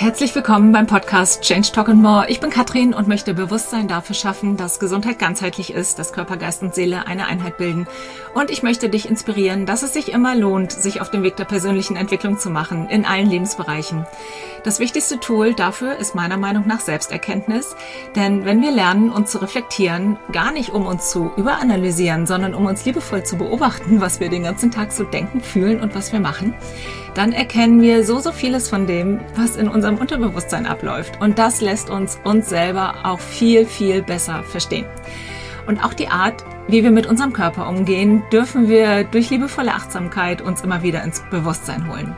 Herzlich willkommen beim Podcast Change Talk and More. Ich bin Katrin und möchte Bewusstsein dafür schaffen, dass Gesundheit ganzheitlich ist, dass Körper, Geist und Seele eine Einheit bilden. Und ich möchte dich inspirieren, dass es sich immer lohnt, sich auf den Weg der persönlichen Entwicklung zu machen, in allen Lebensbereichen. Das wichtigste Tool dafür ist meiner Meinung nach Selbsterkenntnis, denn wenn wir lernen, uns zu reflektieren, gar nicht um uns zu überanalysieren, sondern um uns liebevoll zu beobachten, was wir den ganzen Tag so denken, fühlen und was wir machen, dann erkennen wir so, so vieles von dem, was in unserem Unterbewusstsein abläuft. Und das lässt uns uns selber auch viel, viel besser verstehen. Und auch die Art, wie wir mit unserem Körper umgehen, dürfen wir durch liebevolle Achtsamkeit uns immer wieder ins Bewusstsein holen.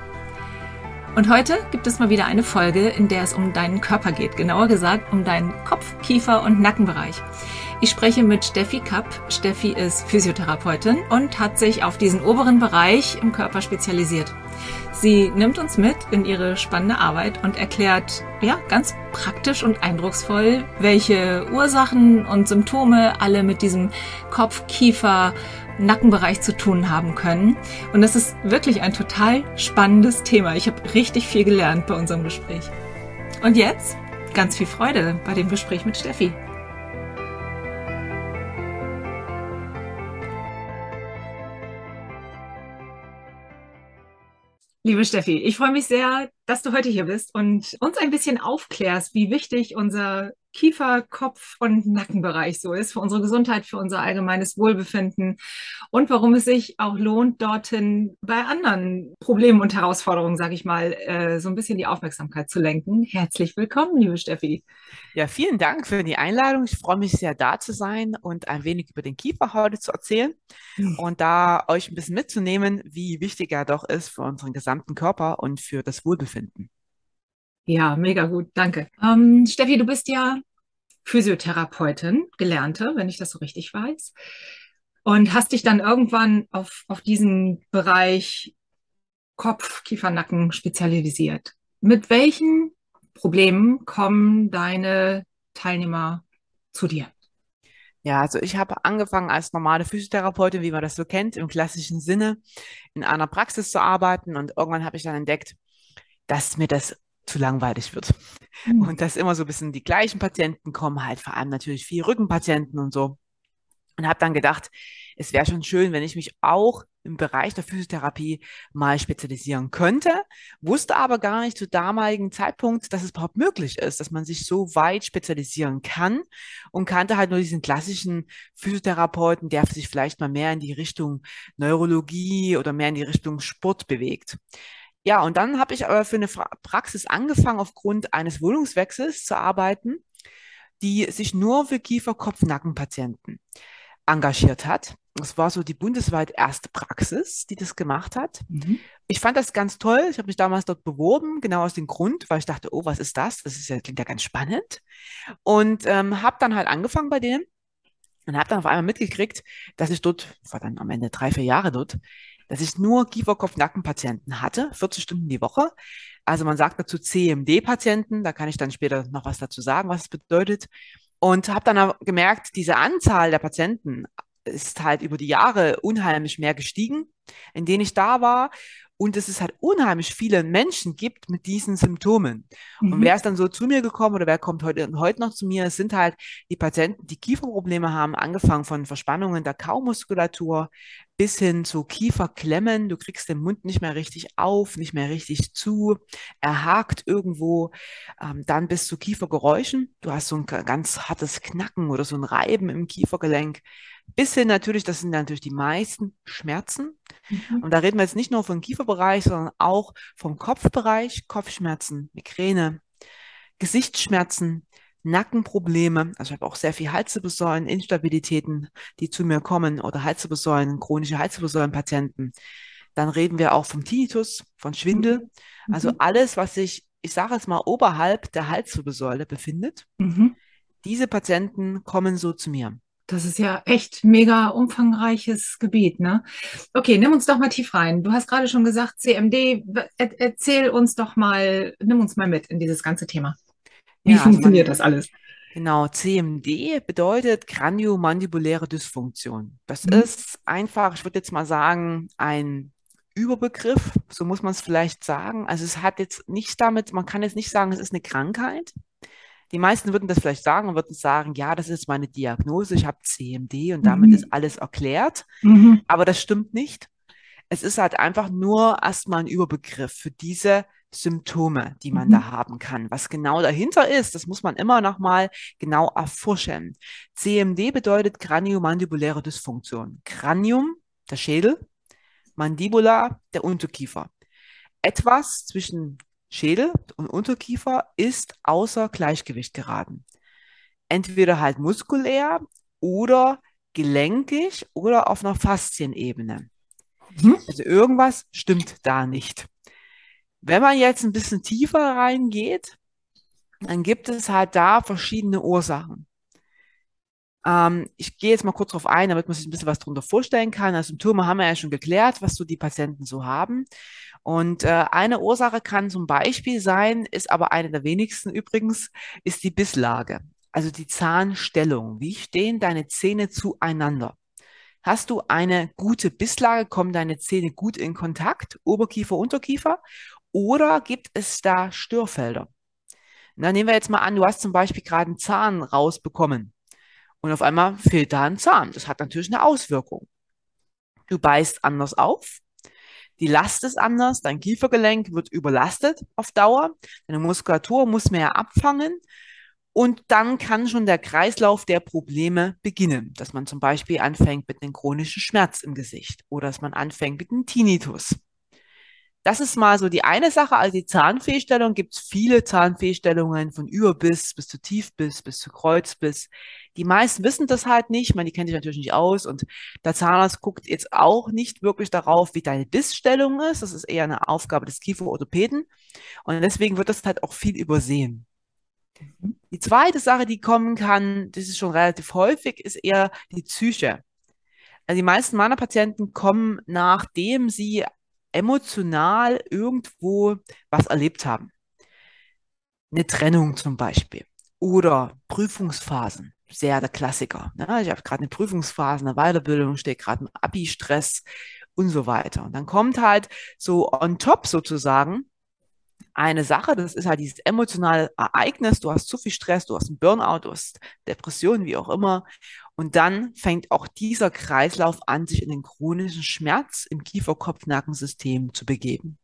Und heute gibt es mal wieder eine Folge, in der es um deinen Körper geht, genauer gesagt um deinen Kopf-, Kiefer- und Nackenbereich. Ich spreche mit Steffi Kapp. Steffi ist Physiotherapeutin und hat sich auf diesen oberen Bereich im Körper spezialisiert. Sie nimmt uns mit in ihre spannende Arbeit und erklärt, ja, ganz praktisch und eindrucksvoll, welche Ursachen und Symptome alle mit diesem Kopf, Kiefer, Nackenbereich zu tun haben können. Und das ist wirklich ein total spannendes Thema. Ich habe richtig viel gelernt bei unserem Gespräch. Und jetzt ganz viel Freude bei dem Gespräch mit Steffi. Liebe Steffi, ich freue mich sehr, dass du heute hier bist und uns ein bisschen aufklärst, wie wichtig unser Kiefer-, Kopf- und Nackenbereich so ist für unsere Gesundheit, für unser allgemeines Wohlbefinden und warum es sich auch lohnt, dorthin bei anderen Problemen und Herausforderungen, sage ich mal, äh, so ein bisschen die Aufmerksamkeit zu lenken. Herzlich willkommen, liebe Steffi. Ja, vielen Dank für die Einladung. Ich freue mich sehr, da zu sein und ein wenig über den Kiefer heute zu erzählen hm. und da euch ein bisschen mitzunehmen, wie wichtig er doch ist für unseren gesamten Körper und für das Wohlbefinden. Ja, mega gut, danke. Ähm, Steffi, du bist ja Physiotherapeutin, gelernte, wenn ich das so richtig weiß, und hast dich dann irgendwann auf, auf diesen Bereich Kopf, Kiefer, Nacken spezialisiert. Mit welchen Problemen kommen deine Teilnehmer zu dir? Ja, also ich habe angefangen als normale Physiotherapeutin, wie man das so kennt, im klassischen Sinne, in einer Praxis zu arbeiten. Und irgendwann habe ich dann entdeckt, dass mir das zu langweilig wird. Mhm. Und dass immer so ein bisschen die gleichen Patienten kommen, halt vor allem natürlich viel Rückenpatienten und so. Und habe dann gedacht, es wäre schon schön, wenn ich mich auch im Bereich der Physiotherapie mal spezialisieren könnte, wusste aber gar nicht zu damaligen Zeitpunkt, dass es überhaupt möglich ist, dass man sich so weit spezialisieren kann und kannte halt nur diesen klassischen Physiotherapeuten, der sich vielleicht mal mehr in die Richtung Neurologie oder mehr in die Richtung Sport bewegt. Ja, und dann habe ich aber für eine Praxis angefangen, aufgrund eines Wohnungswechsels zu arbeiten, die sich nur für Kiefer-Kopf-Nacken-Patienten engagiert hat. Das war so die bundesweit erste Praxis, die das gemacht hat. Mhm. Ich fand das ganz toll. Ich habe mich damals dort beworben, genau aus dem Grund, weil ich dachte, oh, was ist das? Das ist ja, klingt ja ganz spannend. Und ähm, habe dann halt angefangen bei denen und habe dann auf einmal mitgekriegt, dass ich dort, war dann am Ende drei, vier Jahre dort, dass ich nur Kieferkopf-Nackenpatienten hatte, 40 Stunden die Woche. Also man sagt dazu CMD-Patienten, da kann ich dann später noch was dazu sagen, was es bedeutet. Und habe dann gemerkt, diese Anzahl der Patienten ist halt über die Jahre unheimlich mehr gestiegen, in denen ich da war und dass es halt unheimlich viele Menschen gibt mit diesen Symptomen. Mhm. Und wer ist dann so zu mir gekommen oder wer kommt heute, heute noch zu mir, es sind halt die Patienten, die Kieferprobleme haben, angefangen von Verspannungen der Kaumuskulatur bis hin zu Kieferklemmen. Du kriegst den Mund nicht mehr richtig auf, nicht mehr richtig zu, er hakt irgendwo, ähm, dann bis zu Kiefergeräuschen. Du hast so ein ganz hartes Knacken oder so ein Reiben im Kiefergelenk. Bis hin natürlich, das sind natürlich die meisten Schmerzen. Mhm. Und da reden wir jetzt nicht nur vom Kieferbereich, sondern auch vom Kopfbereich, Kopfschmerzen, Migräne, Gesichtsschmerzen, Nackenprobleme. Also ich habe auch sehr viel Halswirbelsäulen, Instabilitäten, die zu mir kommen oder Halswirbelsäulen, chronische Halswirbelsäulenpatienten. Dann reden wir auch vom Tinnitus, von Schwindel. Mhm. Also alles, was sich, ich sage es mal, oberhalb der Halswirbelsäule befindet. Mhm. Diese Patienten kommen so zu mir. Das ist ja echt mega umfangreiches Gebiet, ne? Okay, nimm uns doch mal tief rein. Du hast gerade schon gesagt, CMD. Er, erzähl uns doch mal, nimm uns mal mit in dieses ganze Thema. Wie ja, funktioniert also man, das alles? Genau, CMD bedeutet Kraniomandibuläre Dysfunktion. Das mhm. ist einfach, ich würde jetzt mal sagen, ein Überbegriff, so muss man es vielleicht sagen. Also es hat jetzt nicht damit, man kann jetzt nicht sagen, es ist eine Krankheit. Die meisten würden das vielleicht sagen und würden sagen, ja, das ist meine Diagnose, ich habe CMD und damit Mhm. ist alles erklärt. Mhm. Aber das stimmt nicht. Es ist halt einfach nur erstmal ein Überbegriff für diese Symptome, die man Mhm. da haben kann. Was genau dahinter ist, das muss man immer noch mal genau erforschen. CMD bedeutet Kraniomandibuläre Dysfunktion. Kranium, der Schädel, Mandibula, der Unterkiefer. Etwas zwischen Schädel und Unterkiefer ist außer Gleichgewicht geraten. Entweder halt muskulär oder gelenkig oder auf einer Faszienebene. Mhm. Also irgendwas stimmt da nicht. Wenn man jetzt ein bisschen tiefer reingeht, dann gibt es halt da verschiedene Ursachen. Ähm, ich gehe jetzt mal kurz drauf ein, damit man sich ein bisschen was darunter vorstellen kann. Also Symptome haben wir ja schon geklärt, was so die Patienten so haben. Und äh, eine Ursache kann zum Beispiel sein, ist aber eine der wenigsten übrigens, ist die Bisslage. Also die Zahnstellung. Wie stehen deine Zähne zueinander? Hast du eine gute Bisslage? Kommen deine Zähne gut in Kontakt? Oberkiefer, Unterkiefer? Oder gibt es da Störfelder? Na, nehmen wir jetzt mal an, du hast zum Beispiel gerade einen Zahn rausbekommen und auf einmal fehlt da ein Zahn. Das hat natürlich eine Auswirkung. Du beißt anders auf, die Last ist anders, dein Kiefergelenk wird überlastet auf Dauer, deine Muskulatur muss mehr abfangen. Und dann kann schon der Kreislauf der Probleme beginnen, dass man zum Beispiel anfängt mit einem chronischen Schmerz im Gesicht oder dass man anfängt mit einem Tinnitus. Das ist mal so die eine Sache. Also die Zahnfehlstellung gibt es viele Zahnfehlstellungen von Überbiss bis zu Tiefbiss bis zu Kreuzbiss. Die meisten wissen das halt nicht, man, die kennen sich natürlich nicht aus und der Zahnarzt guckt jetzt auch nicht wirklich darauf, wie deine Bissstellung ist. Das ist eher eine Aufgabe des Kieferorthopäden und deswegen wird das halt auch viel übersehen. Die zweite Sache, die kommen kann, das ist schon relativ häufig, ist eher die Psyche. Also die meisten meiner Patienten kommen, nachdem sie emotional irgendwo was erlebt haben. Eine Trennung zum Beispiel oder Prüfungsphasen, sehr der Klassiker. Ne? Ich habe gerade eine Prüfungsphase, eine Weiterbildung, stehe gerade im Abi-Stress und so weiter. Und dann kommt halt so on top sozusagen eine Sache, das ist halt dieses emotionale Ereignis, du hast zu viel Stress, du hast einen Burnout, du hast Depressionen, wie auch immer. Und dann fängt auch dieser Kreislauf an, sich in den chronischen Schmerz im Kiefer-Kopf-Nackensystem zu begeben.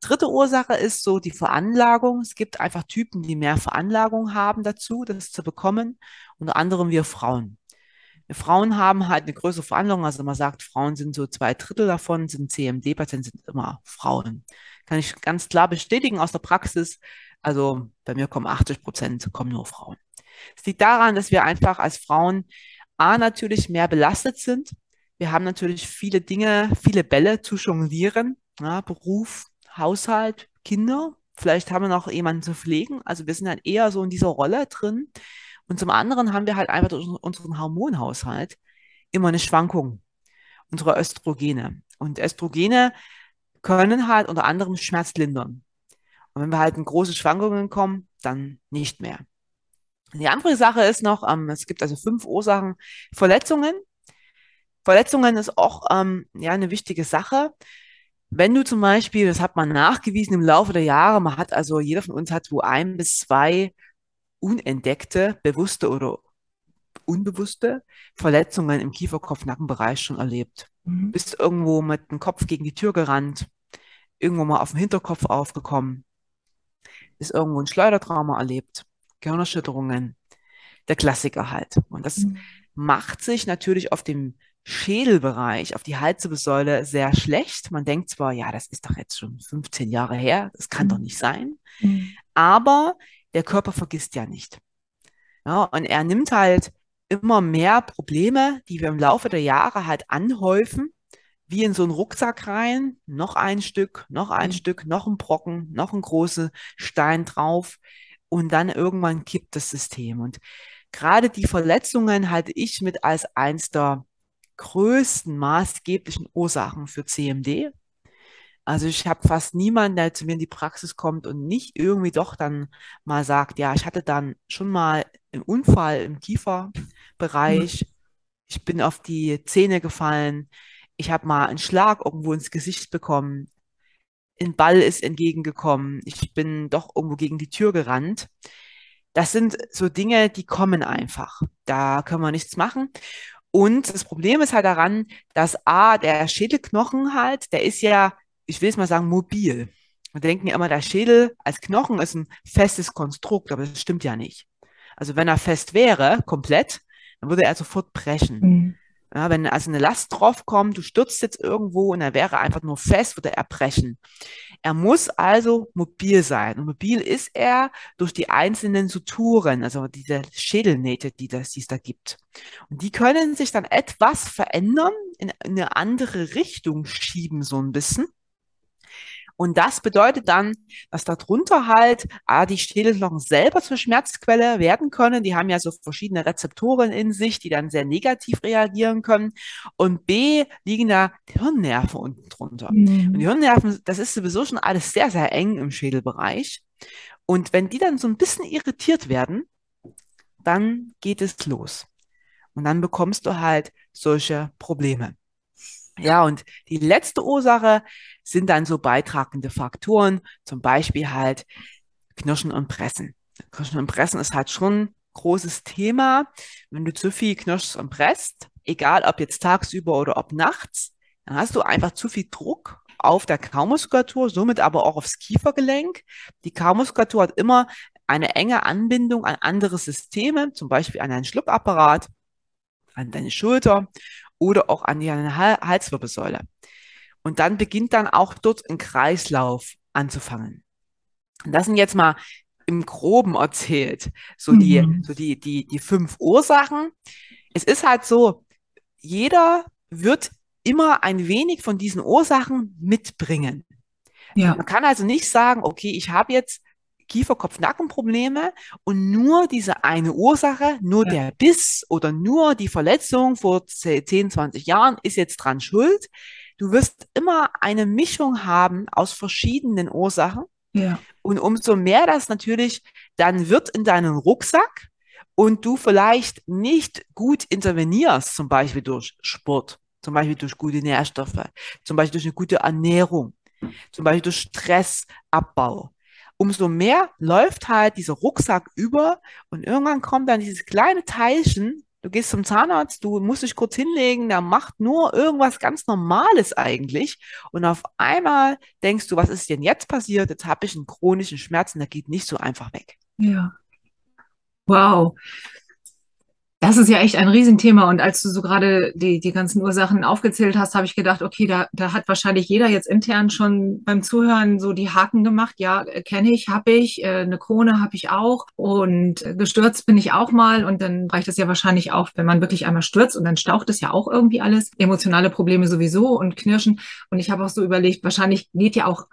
Dritte Ursache ist so die Veranlagung. Es gibt einfach Typen, die mehr Veranlagung haben dazu, das zu bekommen. Unter anderem wir Frauen. Wir Frauen haben halt eine größere Veranlagung. Also man sagt, Frauen sind so zwei Drittel davon, sind CMD-Patienten, sind immer Frauen. Kann ich ganz klar bestätigen aus der Praxis. Also bei mir kommen 80 Prozent, kommen nur Frauen. Es liegt daran, dass wir einfach als Frauen A natürlich mehr belastet sind. Wir haben natürlich viele Dinge, viele Bälle zu jonglieren. Ja, Beruf, Haushalt, Kinder. Vielleicht haben wir noch jemanden zu pflegen. Also wir sind dann eher so in dieser Rolle drin. Und zum anderen haben wir halt einfach durch unseren Hormonhaushalt immer eine Schwankung unserer Östrogene. Und Östrogene können halt unter anderem Schmerz lindern. Und wenn wir halt in große Schwankungen kommen, dann nicht mehr. Die andere Sache ist noch, ähm, es gibt also fünf Ursachen. Verletzungen. Verletzungen ist auch ähm, ja, eine wichtige Sache. Wenn du zum Beispiel, das hat man nachgewiesen im Laufe der Jahre, man hat also, jeder von uns hat wo ein bis zwei unentdeckte, bewusste oder unbewusste Verletzungen im Kieferkopf-Nackenbereich schon erlebt. Mhm. Bist irgendwo mit dem Kopf gegen die Tür gerannt, irgendwo mal auf dem Hinterkopf aufgekommen, ist irgendwo ein Schleudertrauma erlebt, Gehirnerschütterungen, der Klassiker halt. Und das Mhm. macht sich natürlich auf dem Schädelbereich, auf die Halswirbelsäule sehr schlecht. Man denkt zwar, ja, das ist doch jetzt schon 15 Jahre her, das kann Mhm. doch nicht sein, Mhm. aber der Körper vergisst ja nicht. Ja, und er nimmt halt immer mehr Probleme, die wir im Laufe der Jahre halt anhäufen, wie in so einen Rucksack rein, noch ein Stück, noch ein Mhm. Stück, noch ein Brocken, noch ein großer Stein drauf und dann irgendwann kippt das System. Und gerade die Verletzungen halte ich mit als eins der größten maßgeblichen Ursachen für CMD. Also ich habe fast niemanden, der zu mir in die Praxis kommt und nicht irgendwie doch dann mal sagt, ja, ich hatte dann schon mal einen Unfall im Mhm. Kieferbereich, ich bin auf die Zähne gefallen, ich habe mal einen Schlag irgendwo ins Gesicht bekommen, ein Ball ist entgegengekommen, ich bin doch irgendwo gegen die Tür gerannt. Das sind so Dinge, die kommen einfach. Da können wir nichts machen. Und das Problem ist halt daran, dass A, der Schädelknochen halt, der ist ja, ich will es mal sagen, mobil. Wir denken ja immer, der Schädel als Knochen ist ein festes Konstrukt, aber das stimmt ja nicht. Also wenn er fest wäre, komplett, dann würde er sofort brechen. Mhm. Ja, wenn also eine Last draufkommt, du stürzt jetzt irgendwo und er wäre einfach nur fest, würde er brechen. Er muss also mobil sein. Und mobil ist er durch die einzelnen Suturen, also diese Schädelnähte, die, das, die es da gibt. Und die können sich dann etwas verändern, in eine andere Richtung schieben, so ein bisschen. Und das bedeutet dann, dass darunter halt A, die Schädelknochen selber zur Schmerzquelle werden können. Die haben ja so verschiedene Rezeptoren in sich, die dann sehr negativ reagieren können. Und B, liegen da Hirnnerven unten drunter. Mhm. Und die Hirnnerven, das ist sowieso schon alles sehr, sehr eng im Schädelbereich. Und wenn die dann so ein bisschen irritiert werden, dann geht es los. Und dann bekommst du halt solche Probleme. Ja, und die letzte Ursache sind dann so beitragende Faktoren, zum Beispiel halt Knirschen und Pressen. Knirschen und Pressen ist halt schon ein großes Thema. Wenn du zu viel knirschst und presst, egal ob jetzt tagsüber oder ob nachts, dann hast du einfach zu viel Druck auf der Kaumuskulatur, somit aber auch aufs Kiefergelenk. Die Kaumuskulatur hat immer eine enge Anbindung an andere Systeme, zum Beispiel an deinen Schluckapparat, an deine Schulter oder auch an die Halswirbelsäule. Und dann beginnt dann auch dort ein Kreislauf anzufangen. Und das sind jetzt mal im Groben erzählt, so die, mhm. so die, die, die fünf Ursachen. Es ist halt so, jeder wird immer ein wenig von diesen Ursachen mitbringen. Ja. Man kann also nicht sagen, okay, ich habe jetzt Kiefer-Kopf-Nacken-Probleme und nur diese eine Ursache, nur ja. der Biss oder nur die Verletzung vor 10, 20 Jahren ist jetzt dran schuld. Du wirst immer eine Mischung haben aus verschiedenen Ursachen. Ja. Und umso mehr das natürlich dann wird in deinen Rucksack und du vielleicht nicht gut intervenierst, zum Beispiel durch Sport, zum Beispiel durch gute Nährstoffe, zum Beispiel durch eine gute Ernährung, zum Beispiel durch Stressabbau, umso mehr läuft halt dieser Rucksack über und irgendwann kommt dann dieses kleine Teilchen, du gehst zum Zahnarzt, du musst dich kurz hinlegen, der macht nur irgendwas ganz Normales eigentlich und auf einmal denkst du, was ist denn jetzt passiert? Jetzt habe ich einen chronischen Schmerz und der geht nicht so einfach weg. Ja. Wow. Das ist ja echt ein Riesenthema. Und als du so gerade die, die ganzen Ursachen aufgezählt hast, habe ich gedacht, okay, da, da hat wahrscheinlich jeder jetzt intern schon beim Zuhören so die Haken gemacht. Ja, kenne ich, habe ich, äh, eine Krone habe ich auch und gestürzt bin ich auch mal. Und dann reicht es ja wahrscheinlich auch, wenn man wirklich einmal stürzt und dann staucht es ja auch irgendwie alles. Emotionale Probleme sowieso und Knirschen. Und ich habe auch so überlegt, wahrscheinlich geht ja auch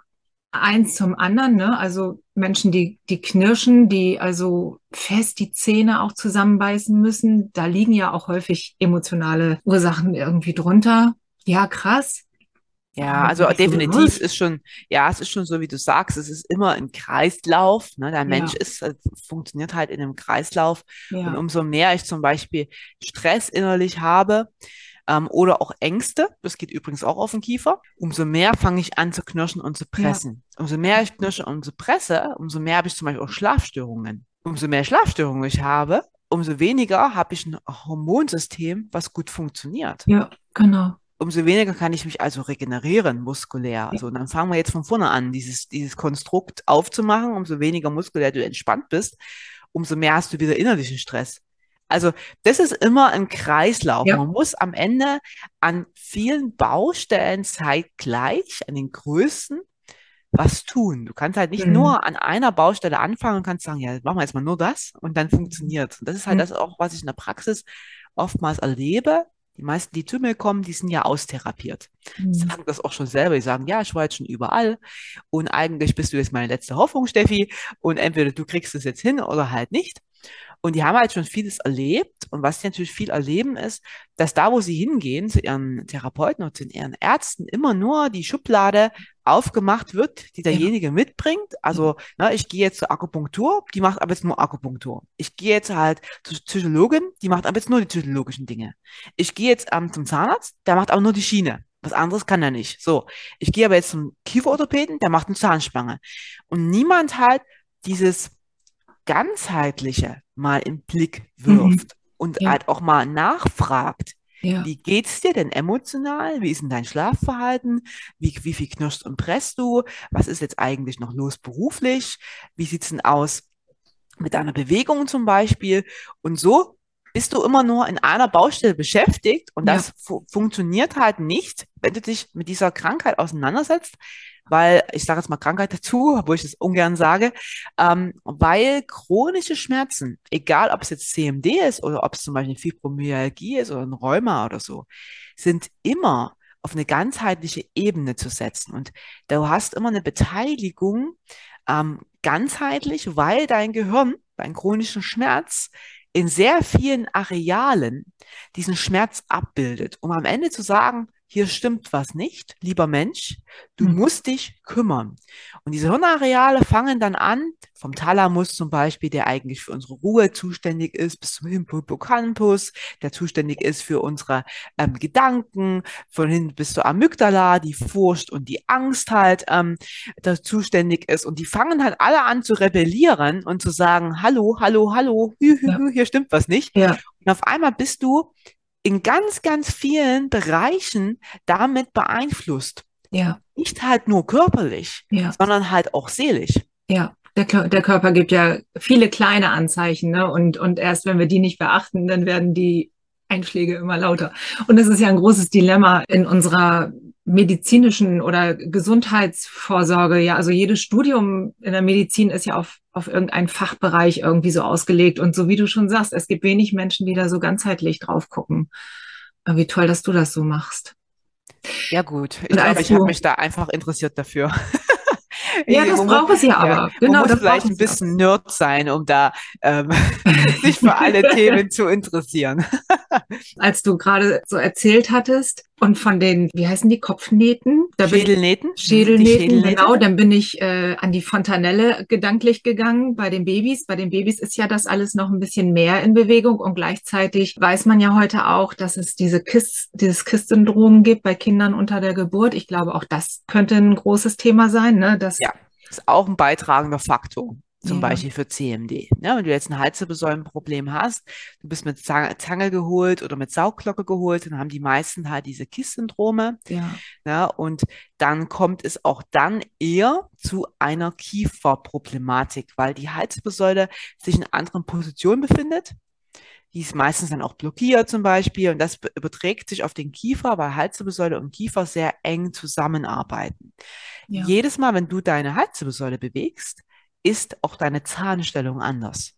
eins zum anderen, ne? Also Menschen, die, die knirschen, die also fest die Zähne auch zusammenbeißen müssen, da liegen ja auch häufig emotionale Ursachen irgendwie drunter. Ja, krass. Ja, also definitiv so ist schon, ja, es ist schon so, wie du sagst, es ist immer ein Kreislauf. Ne? Der Mensch ja. ist, äh, funktioniert halt in einem Kreislauf. Ja. Und umso mehr ich zum Beispiel Stress innerlich habe, ähm, oder auch Ängste. Das geht übrigens auch auf den Kiefer. Umso mehr fange ich an zu knirschen und zu pressen. Ja. Umso mehr ich knirsche und zu presse, umso mehr habe ich zum Beispiel auch Schlafstörungen. Umso mehr Schlafstörungen ich habe, umso weniger habe ich ein Hormonsystem, was gut funktioniert. Ja, genau. Umso weniger kann ich mich also regenerieren muskulär. Also dann fangen wir jetzt von vorne an, dieses, dieses Konstrukt aufzumachen. Umso weniger muskulär du entspannt bist, umso mehr hast du wieder innerlichen Stress. Also das ist immer ein Kreislauf. Ja. Man muss am Ende an vielen Baustellen zeitgleich, an den größten, was tun. Du kannst halt nicht mhm. nur an einer Baustelle anfangen und kannst sagen, ja, machen wir jetzt mal nur das und dann funktioniert. Und das ist halt mhm. das auch, was ich in der Praxis oftmals erlebe. Die meisten, die zu mir kommen, die sind ja austherapiert. Mhm. Sagen das auch schon selber. Die sagen, ja, ich war jetzt schon überall und eigentlich bist du jetzt meine letzte Hoffnung, Steffi. Und entweder du kriegst es jetzt hin oder halt nicht. Und die haben halt schon vieles erlebt. Und was sie natürlich viel erleben ist, dass da, wo sie hingehen, zu ihren Therapeuten oder zu ihren Ärzten, immer nur die Schublade aufgemacht wird, die derjenige ja. mitbringt. Also, na, ich gehe jetzt zur Akupunktur, die macht aber jetzt nur Akupunktur. Ich gehe jetzt halt zur Psychologin, die macht aber jetzt nur die psychologischen Dinge. Ich gehe jetzt ähm, zum Zahnarzt, der macht aber nur die Schiene. Was anderes kann er nicht. So, ich gehe aber jetzt zum Kieferorthopäden, der macht eine Zahnspange. Und niemand halt dieses ganzheitliche mal im Blick wirft mhm. und ja. halt auch mal nachfragt. Ja. Wie geht's dir denn emotional? Wie ist denn dein Schlafverhalten? Wie, wie viel knirschst und presst du? Was ist jetzt eigentlich noch los beruflich? Wie sieht's denn aus mit deiner Bewegung zum Beispiel? Und so bist du immer nur in einer Baustelle beschäftigt und das fu funktioniert halt nicht, wenn du dich mit dieser Krankheit auseinandersetzt, weil ich sage jetzt mal Krankheit dazu, obwohl ich das ungern sage, ähm, weil chronische Schmerzen, egal ob es jetzt CMD ist oder ob es zum Beispiel eine Fibromyalgie ist oder ein Rheuma oder so, sind immer auf eine ganzheitliche Ebene zu setzen. Und du hast immer eine Beteiligung ähm, ganzheitlich, weil dein Gehirn, dein chronischen Schmerz in sehr vielen Arealen diesen Schmerz abbildet, um am Ende zu sagen, hier stimmt was nicht, lieber Mensch, du mhm. musst dich kümmern. Und diese Hirnareale fangen dann an, vom Thalamus zum Beispiel, der eigentlich für unsere Ruhe zuständig ist, bis zum Hippocampus, der zuständig ist für unsere ähm, Gedanken, von hin bis zur Amygdala, die Furcht und die Angst halt, ähm, da zuständig ist. Und die fangen halt alle an zu rebellieren und zu sagen, hallo, hallo, hallo, hü, hü, hü, hier stimmt was nicht. Ja. Und auf einmal bist du in ganz, ganz vielen Bereichen damit beeinflusst. Ja. Nicht halt nur körperlich, ja. sondern halt auch seelisch. Ja. Der, der Körper gibt ja viele kleine Anzeichen, ne? Und, und erst wenn wir die nicht beachten, dann werden die Einschläge immer lauter. Und das ist ja ein großes Dilemma in unserer medizinischen oder Gesundheitsvorsorge. Ja, also jedes Studium in der Medizin ist ja auf, auf irgendeinen Fachbereich irgendwie so ausgelegt. Und so wie du schon sagst, es gibt wenig Menschen, die da so ganzheitlich drauf gucken. Wie toll, dass du das so machst. Ja, gut. Ich glaube, ich habe mich da einfach interessiert dafür. Ja, das braucht es ja aber. Ja, genau, man muss vielleicht ein bisschen Nerd sein, um da ähm, sich für alle Themen zu interessieren. Als du gerade so erzählt hattest und von den, wie heißen die, Kopfnähten? Da Schädelnähten? Schädelnähten, Schädelnähte. genau. Dann bin ich äh, an die Fontanelle gedanklich gegangen bei den Babys. Bei den Babys ist ja das alles noch ein bisschen mehr in Bewegung und gleichzeitig weiß man ja heute auch, dass es diese KISS, dieses KISS-Syndrom gibt bei Kindern unter der Geburt. Ich glaube, auch das könnte ein großes Thema sein, ne? Das ja, ist auch ein beitragender Faktor zum ja. Beispiel für CMD. Ja, wenn du jetzt ein Halswirbelsäulenproblem hast, du bist mit Zange geholt oder mit Saugglocke geholt, dann haben die meisten halt diese KISS-Syndrome. Ja. ja. Und dann kommt es auch dann eher zu einer Kieferproblematik, weil die Halswirbelsäule sich in anderen Positionen befindet. Die ist meistens dann auch blockiert zum Beispiel und das überträgt sich auf den Kiefer, weil Halswirbelsäule und Kiefer sehr eng zusammenarbeiten. Ja. Jedes Mal, wenn du deine Halswirbelsäule bewegst, ist auch deine Zahnstellung anders.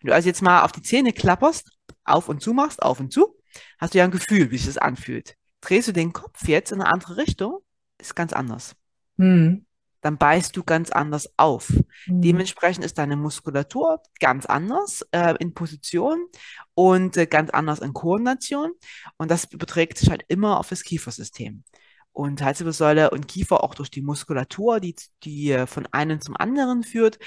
Wenn du also jetzt mal auf die Zähne klapperst, auf und zu machst, auf und zu, hast du ja ein Gefühl, wie sich das anfühlt. Drehst du den Kopf jetzt in eine andere Richtung, ist ganz anders. Hm. Dann beißt du ganz anders auf. Hm. Dementsprechend ist deine Muskulatur ganz anders äh, in Position und äh, ganz anders in Koordination. Und das überträgt sich halt immer auf das Kiefersystem und Halswirbelsäule und Kiefer auch durch die Muskulatur, die, die äh, von einem zum anderen führt,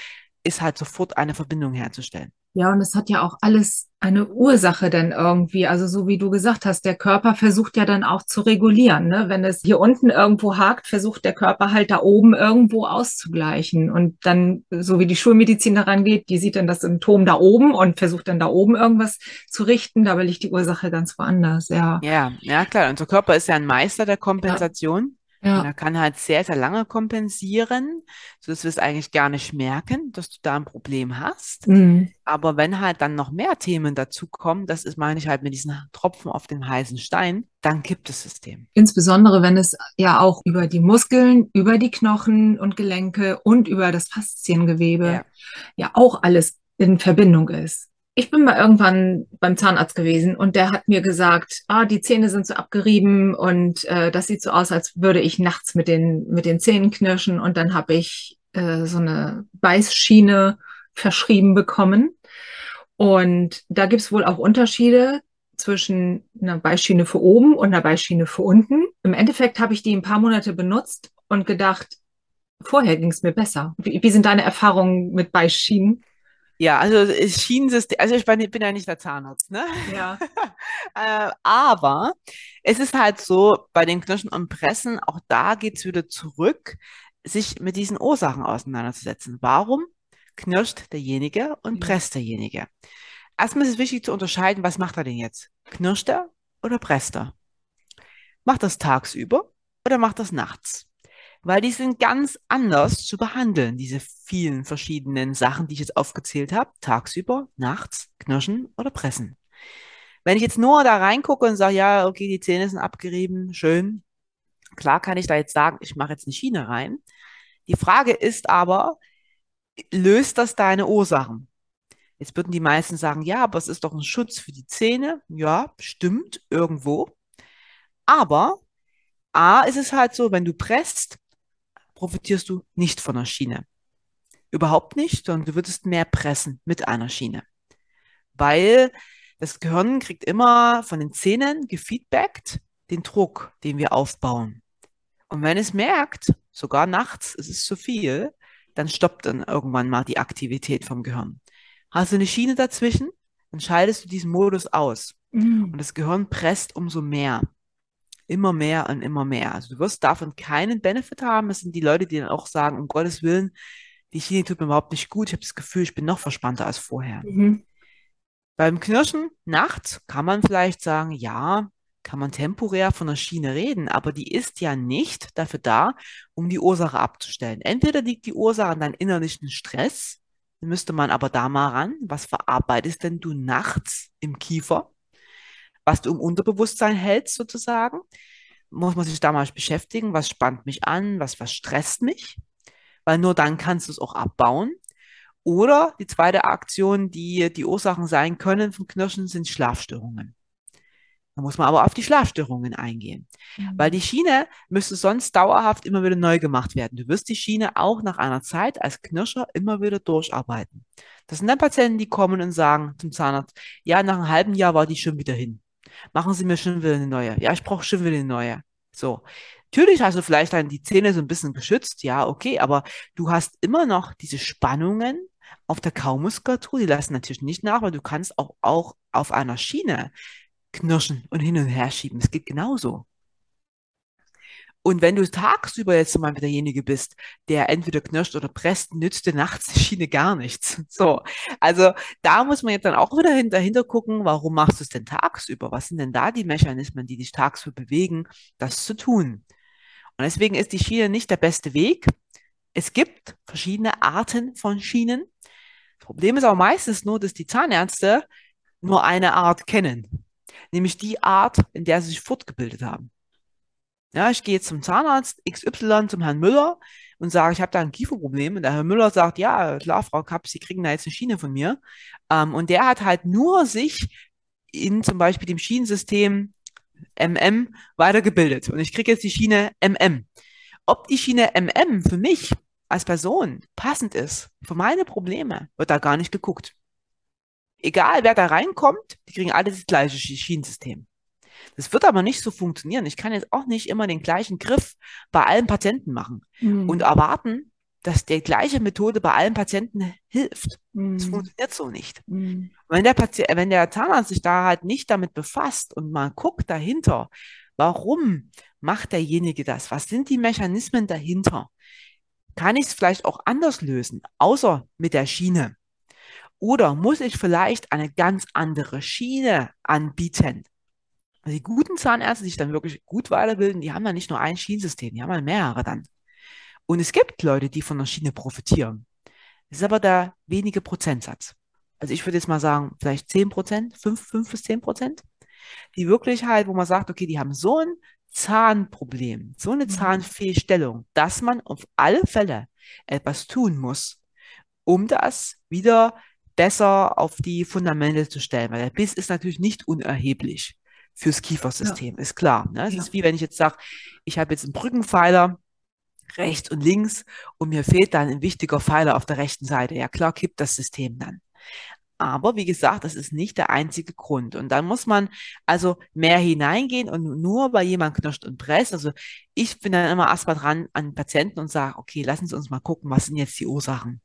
ist halt sofort eine Verbindung herzustellen. Ja, und es hat ja auch alles eine Ursache dann irgendwie. Also so wie du gesagt hast, der Körper versucht ja dann auch zu regulieren. Ne? Wenn es hier unten irgendwo hakt, versucht der Körper halt da oben irgendwo auszugleichen. Und dann, so wie die Schulmedizin daran geht, die sieht dann das Symptom da oben und versucht dann da oben irgendwas zu richten. Dabei liegt die Ursache ganz woanders. Ja, ja, ja klar. Unser Körper ist ja ein Meister der Kompensation. Ja. Ja. Und er kann halt sehr, sehr lange kompensieren, sodass wir es eigentlich gar nicht merken, dass du da ein Problem hast. Mhm. Aber wenn halt dann noch mehr Themen dazu kommen, das ist, meine ich halt mit diesen Tropfen auf dem heißen Stein, dann kippt das System. Insbesondere, wenn es ja auch über die Muskeln, über die Knochen und Gelenke und über das Fasziengewebe ja, ja auch alles in Verbindung ist. Ich bin mal irgendwann beim Zahnarzt gewesen und der hat mir gesagt, ah, die Zähne sind so abgerieben und äh, das sieht so aus, als würde ich nachts mit den, mit den Zähnen knirschen und dann habe ich äh, so eine Beißschiene verschrieben bekommen. Und da gibt's wohl auch Unterschiede zwischen einer Beißschiene für oben und einer Beißschiene für unten. Im Endeffekt habe ich die ein paar Monate benutzt und gedacht, vorher ging's mir besser. Wie, wie sind deine Erfahrungen mit Beißschienen? Ja, also Schienensystem, also ich bin, ja nicht der Zahnarzt, ne? Ja. äh, aber es ist halt so, bei den Knirschen und Pressen, auch da geht es wieder zurück, sich mit diesen Ursachen auseinanderzusetzen. Warum knirscht derjenige und presst derjenige? Erstmal ist es wichtig zu unterscheiden, was macht er denn jetzt? Knirscht er oder presst er? Macht das tagsüber oder macht das nachts? Weil die sind ganz anders zu behandeln, diese vielen verschiedenen Sachen, die ich jetzt aufgezählt habe. Tagsüber, nachts, knirschen oder pressen. Wenn ich jetzt nur da reingucke und sage, ja, okay, die Zähne sind abgerieben, schön. Klar kann ich da jetzt sagen, ich mache jetzt eine Schiene rein. Die Frage ist aber, löst das deine Ursachen? Jetzt würden die meisten sagen, ja, aber es ist doch ein Schutz für die Zähne. Ja, stimmt, irgendwo. Aber A ist es halt so, wenn du presst, profitierst du nicht von der Schiene. Überhaupt nicht, sondern du würdest mehr pressen mit einer Schiene. Weil das Gehirn kriegt immer von den Zähnen gefeedbackt den Druck, den wir aufbauen. Und wenn es merkt, sogar nachts, es ist zu viel, dann stoppt dann irgendwann mal die Aktivität vom Gehirn. Hast du eine Schiene dazwischen, dann schaltest du diesen Modus aus. Mhm. Und das Gehirn presst umso mehr. Immer mehr und immer mehr. Also du wirst davon keinen Benefit haben. Es sind die Leute, die dann auch sagen, um Gottes Willen, die Schiene tut mir überhaupt nicht gut. Ich habe das Gefühl, ich bin noch verspannter als vorher. Mhm. Beim Knirschen nachts kann man vielleicht sagen, ja, kann man temporär von der Schiene reden, aber die ist ja nicht dafür da, um die Ursache abzustellen. Entweder liegt die Ursache an deinem innerlichen Stress, müsste man aber da mal ran, was verarbeitest denn du nachts im Kiefer, was du im Unterbewusstsein hältst sozusagen, muss man sich da mal beschäftigen, was spannt mich an, was, was stresst mich, weil nur dann kannst du es auch abbauen. Oder die zweite Aktion, die die Ursachen sein können vom Knirschen, sind Schlafstörungen. Da muss man aber auf die Schlafstörungen eingehen. Mhm. Weil die Schiene müsste sonst dauerhaft immer wieder neu gemacht werden. Du wirst die Schiene auch nach einer Zeit als Knirscher immer wieder durcharbeiten. Das sind dann Patienten, die kommen und sagen zum Zahnarzt, ja, nach einem halben Jahr war die schon wieder hin. Machen Sie mir schon wieder eine neue. Ja, ich brauche schon wieder eine neue. So. Natürlich hast du vielleicht dann die Zähne so ein bisschen geschützt, ja, okay, aber du hast immer noch diese Spannungen auf der Kaumuskulatur, die lassen natürlich nicht nach, weil du kannst auch, auch auf einer Schiene knirschen und hin und her schieben. Es geht genauso. Und wenn du tagsüber jetzt mal derjenige bist, der entweder knirscht oder presst, nützt dir nachts die Schiene gar nichts. So. Also da muss man jetzt dann auch wieder dahinter gucken, warum machst du es denn tagsüber? Was sind denn da die Mechanismen, die dich tagsüber bewegen, das zu tun? Und deswegen ist die Schiene nicht der beste Weg. Es gibt verschiedene Arten von Schienen. Das Problem ist aber meistens nur, dass die Zahnärzte nur eine Art kennen nämlich die Art, in der sie sich fortgebildet haben. Ja, ich gehe jetzt zum Zahnarzt XY, zum Herrn Müller und sage, ich habe da ein Kieferproblem. Und der Herr Müller sagt, ja, klar, Frau Kapp, Sie kriegen da jetzt eine Schiene von mir. Ähm, und der hat halt nur sich in zum Beispiel dem Schienensystem MM weitergebildet. Und ich kriege jetzt die Schiene MM. Ob die Schiene MM für mich als Person passend ist, für meine Probleme, wird da gar nicht geguckt egal wer da reinkommt, die kriegen alle das gleiche Schienensystem. Das wird aber nicht so funktionieren. Ich kann jetzt auch nicht immer den gleichen Griff bei allen Patienten machen mhm. und erwarten, dass die gleiche Methode bei allen Patienten hilft. Mhm. Das funktioniert so nicht. Mhm. Wenn der Patient, wenn der Zahnarzt sich da halt nicht damit befasst und mal guckt dahinter, warum macht derjenige das? Was sind die Mechanismen dahinter? Kann ich es vielleicht auch anders lösen, außer mit der Schiene? Oder muss ich vielleicht eine ganz andere Schiene anbieten? Also die guten Zahnärzte, die sich dann wirklich gut weiterbilden, die haben dann nicht nur ein Schienensystem, die haben dann mehrere dann. Und es gibt Leute, die von der Schiene profitieren. Das ist aber der wenige Prozentsatz. Also ich würde jetzt mal sagen, vielleicht 10 Prozent, 5, 5 bis 10 Prozent, die wirklich halt, wo man sagt, okay, die haben so ein Zahnproblem, so eine mhm. Zahnfehlstellung, dass man auf alle Fälle etwas tun muss, um das wieder besser auf die Fundamente zu stellen, weil der Biss ist natürlich nicht unerheblich fürs Kiefersystem, ja. ist klar. Ne? Es ja. ist wie wenn ich jetzt sage, ich habe jetzt einen Brückenpfeiler rechts und links und mir fehlt dann ein wichtiger Pfeiler auf der rechten Seite. Ja klar, kippt das System dann. Aber wie gesagt, das ist nicht der einzige Grund. Und dann muss man also mehr hineingehen und nur bei jemandem knirscht und presst. Also ich bin dann immer erstmal dran an Patienten und sage, okay, lassen Sie uns mal gucken, was sind jetzt die Ursachen?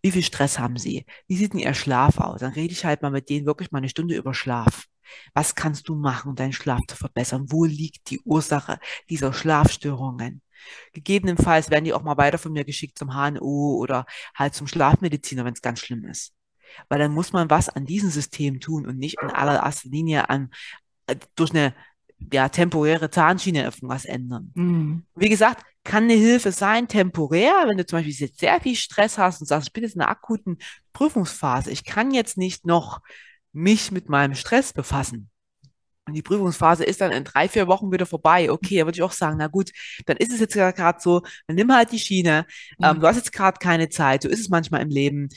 Wie viel Stress haben Sie? Wie sieht denn Ihr Schlaf aus? Dann rede ich halt mal mit denen wirklich mal eine Stunde über Schlaf. Was kannst du machen, um deinen Schlaf zu verbessern? Wo liegt die Ursache dieser Schlafstörungen? Gegebenenfalls werden die auch mal weiter von mir geschickt zum HNO oder halt zum Schlafmediziner, wenn es ganz schlimm ist. Weil dann muss man was an diesem System tun und nicht in allererster Linie an, äh, durch eine ja, temporäre Zahnschiene irgendwas ändern. Mhm. Wie gesagt, kann eine Hilfe sein, temporär, wenn du zum Beispiel jetzt sehr viel Stress hast und sagst, ich bin jetzt in einer akuten Prüfungsphase, ich kann jetzt nicht noch mich mit meinem Stress befassen. Und die Prüfungsphase ist dann in drei, vier Wochen wieder vorbei. Okay, da würde ich auch sagen, na gut, dann ist es jetzt gerade so, dann nimm halt die Schiene. Mhm. Ähm, du hast jetzt gerade keine Zeit, so ist es manchmal im Leben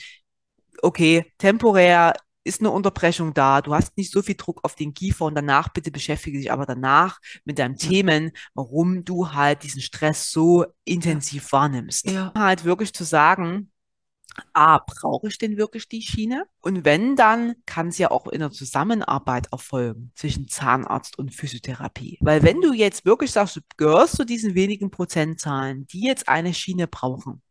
okay, temporär ist eine Unterbrechung da, du hast nicht so viel Druck auf den Kiefer und danach bitte beschäftige dich aber danach mit deinen Themen, warum du halt diesen Stress so intensiv wahrnimmst. Ja. Halt wirklich zu sagen, A, brauche ich denn wirklich die Schiene? Und wenn, dann kann es ja auch in der Zusammenarbeit erfolgen zwischen Zahnarzt und Physiotherapie. Weil wenn du jetzt wirklich sagst, du gehörst zu diesen wenigen Prozentzahlen, die jetzt eine Schiene brauchen,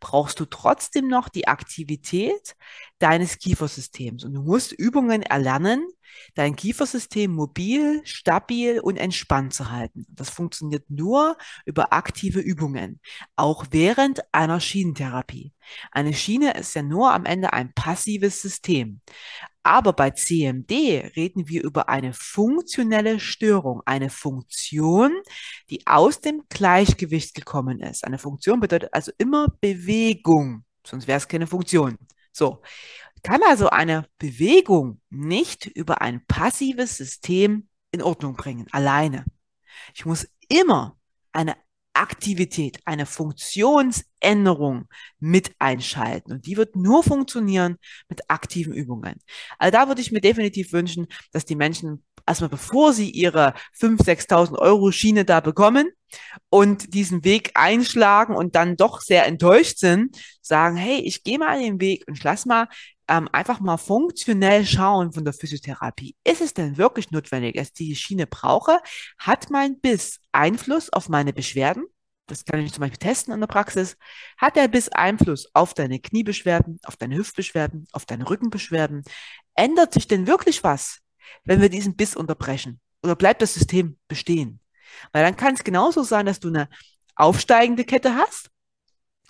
brauchst du trotzdem noch die Aktivität deines Kiefersystems. Und du musst Übungen erlernen, dein Kiefersystem mobil, stabil und entspannt zu halten. Das funktioniert nur über aktive Übungen, auch während einer Schienentherapie. Eine Schiene ist ja nur am Ende ein passives System. Aber bei CMD reden wir über eine funktionelle Störung, eine Funktion, die aus dem Gleichgewicht gekommen ist. Eine Funktion bedeutet also immer Bewegung, sonst wäre es keine Funktion. So, kann also eine Bewegung nicht über ein passives System in Ordnung bringen, alleine. Ich muss immer eine Aktivität, eine Funktionsänderung mit einschalten. Und die wird nur funktionieren mit aktiven Übungen. Also da würde ich mir definitiv wünschen, dass die Menschen erstmal bevor sie ihre 5.000, 6.000 Euro Schiene da bekommen und diesen Weg einschlagen und dann doch sehr enttäuscht sind, sagen, hey, ich gehe mal den Weg und lass mal ähm, einfach mal funktionell schauen von der Physiotherapie. Ist es denn wirklich notwendig, dass ich die Schiene brauche? Hat mein Biss Einfluss auf meine Beschwerden? Das kann ich zum Beispiel testen in der Praxis. Hat der Biss Einfluss auf deine Kniebeschwerden, auf deine Hüftbeschwerden, auf deine Rückenbeschwerden? Ändert sich denn wirklich was, wenn wir diesen Biss unterbrechen? Oder bleibt das System bestehen? Weil dann kann es genauso sein, dass du eine aufsteigende Kette hast